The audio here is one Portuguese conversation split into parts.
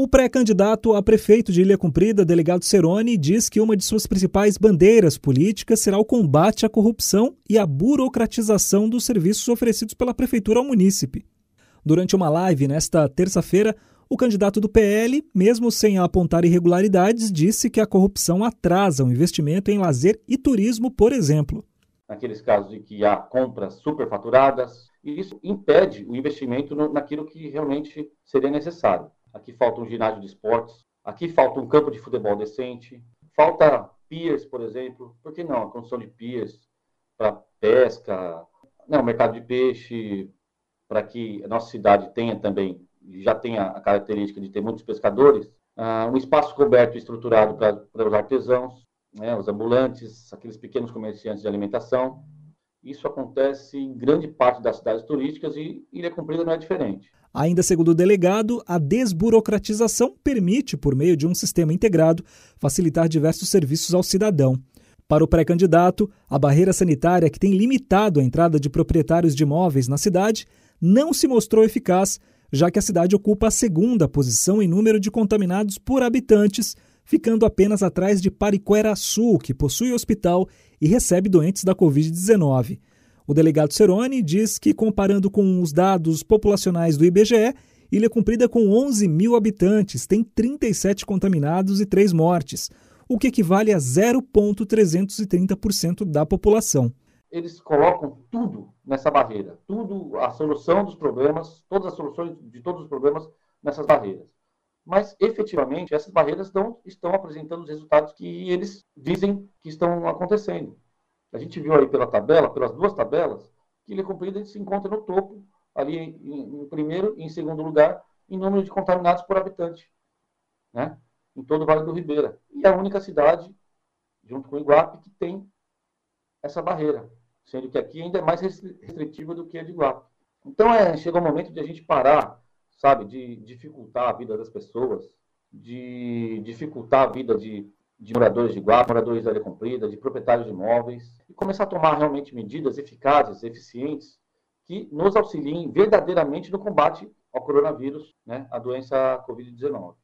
O pré-candidato a prefeito de Ilha Cumprida, delegado Ceroni, diz que uma de suas principais bandeiras políticas será o combate à corrupção e à burocratização dos serviços oferecidos pela prefeitura ao munícipe. Durante uma live nesta terça-feira, o candidato do PL, mesmo sem apontar irregularidades, disse que a corrupção atrasa o investimento em lazer e turismo, por exemplo. Naqueles casos em que há compras superfaturadas, isso impede o investimento naquilo que realmente seria necessário. Aqui falta um ginásio de esportes, aqui falta um campo de futebol decente, falta piers, por exemplo. Por que não? A construção de piers para pesca, né, o mercado de peixe, para que a nossa cidade tenha também, já tenha a característica de ter muitos pescadores, uh, um espaço coberto e estruturado para os artesãos, né, os ambulantes, aqueles pequenos comerciantes de alimentação. Isso acontece em grande parte das cidades turísticas e Ilha Cumprida não é diferente. Ainda segundo o delegado, a desburocratização permite, por meio de um sistema integrado, facilitar diversos serviços ao cidadão. Para o pré-candidato, a barreira sanitária que tem limitado a entrada de proprietários de imóveis na cidade não se mostrou eficaz, já que a cidade ocupa a segunda posição em número de contaminados por habitantes, ficando apenas atrás de Pariquera-Sul, que possui hospital e recebe doentes da Covid-19. O delegado Ceroni diz que, comparando com os dados populacionais do IBGE, Ilha Cumprida, com 11 mil habitantes, tem 37 contaminados e 3 mortes, o que equivale a 0,330% da população. Eles colocam tudo nessa barreira, tudo, a solução dos problemas, todas as soluções de todos os problemas nessas barreiras. Mas, efetivamente, essas barreiras não estão apresentando os resultados que eles dizem que estão acontecendo. A gente viu aí pela tabela, pelas duas tabelas, que Ilha Comprida se encontra no topo, ali em, em primeiro e em segundo lugar, em número de contaminados por habitante, né? em todo o Vale do Ribeira. E a única cidade, junto com Iguape, que tem essa barreira, sendo que aqui ainda é mais restritiva do que a de Iguape. Então, é, chegou o momento de a gente parar, sabe, de dificultar a vida das pessoas, de dificultar a vida de de moradores de guarda, moradores da área comprida, de proprietários de imóveis, e começar a tomar realmente medidas eficazes, eficientes, que nos auxiliem verdadeiramente no combate ao coronavírus, né, a doença Covid-19.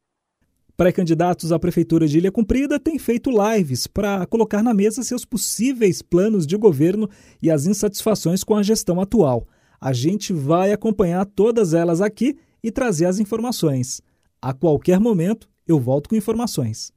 Pré-candidatos à Prefeitura de Ilha Cumprida têm feito lives para colocar na mesa seus possíveis planos de governo e as insatisfações com a gestão atual. A gente vai acompanhar todas elas aqui e trazer as informações. A qualquer momento, eu volto com informações.